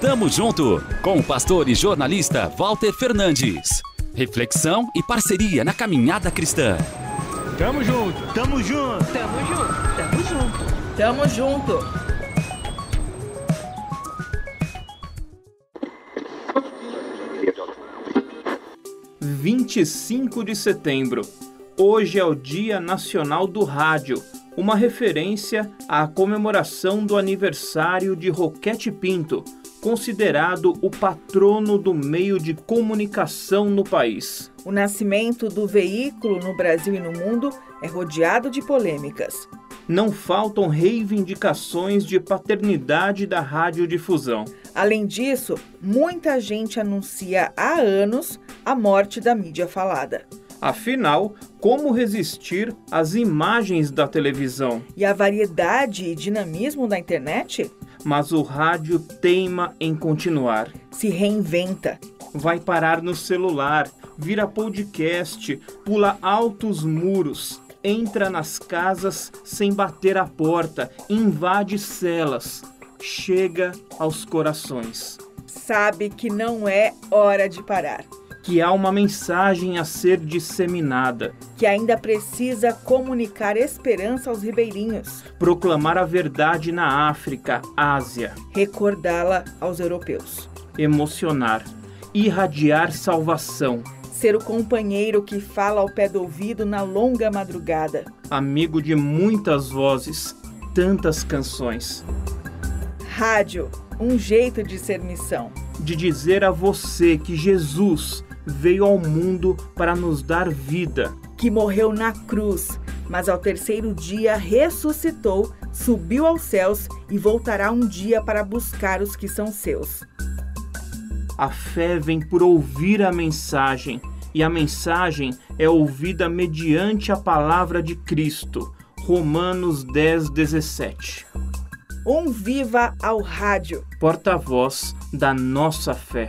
Tamo junto com o pastor e jornalista Walter Fernandes. Reflexão e parceria na caminhada cristã. Tamo junto, tamo junto, tamo junto, tamo junto, tamo junto. Vinte e cinco de setembro. Hoje é o Dia Nacional do Rádio uma referência à comemoração do aniversário de Roquete Pinto, considerado o patrono do meio de comunicação no país. O nascimento do veículo no Brasil e no mundo é rodeado de polêmicas. Não faltam reivindicações de paternidade da radiodifusão. Além disso, muita gente anuncia há anos a morte da mídia falada. Afinal, como resistir às imagens da televisão? E a variedade e dinamismo da internet? Mas o rádio teima em continuar. Se reinventa. Vai parar no celular, vira podcast, pula altos muros, entra nas casas sem bater a porta, invade celas, chega aos corações. Sabe que não é hora de parar que há uma mensagem a ser disseminada. Que ainda precisa comunicar esperança aos ribeirinhos. Proclamar a verdade na África, Ásia. Recordá-la aos europeus. Emocionar. Irradiar salvação. Ser o companheiro que fala ao pé do ouvido na longa madrugada. Amigo de muitas vozes, tantas canções. Rádio, um jeito de ser missão. De dizer a você que Jesus veio ao mundo para nos dar vida. Que morreu na cruz, mas ao terceiro dia ressuscitou, subiu aos céus e voltará um dia para buscar os que são seus. A fé vem por ouvir a mensagem, e a mensagem é ouvida mediante a palavra de Cristo. Romanos 10, 17. Um viva ao rádio, porta-voz da nossa fé.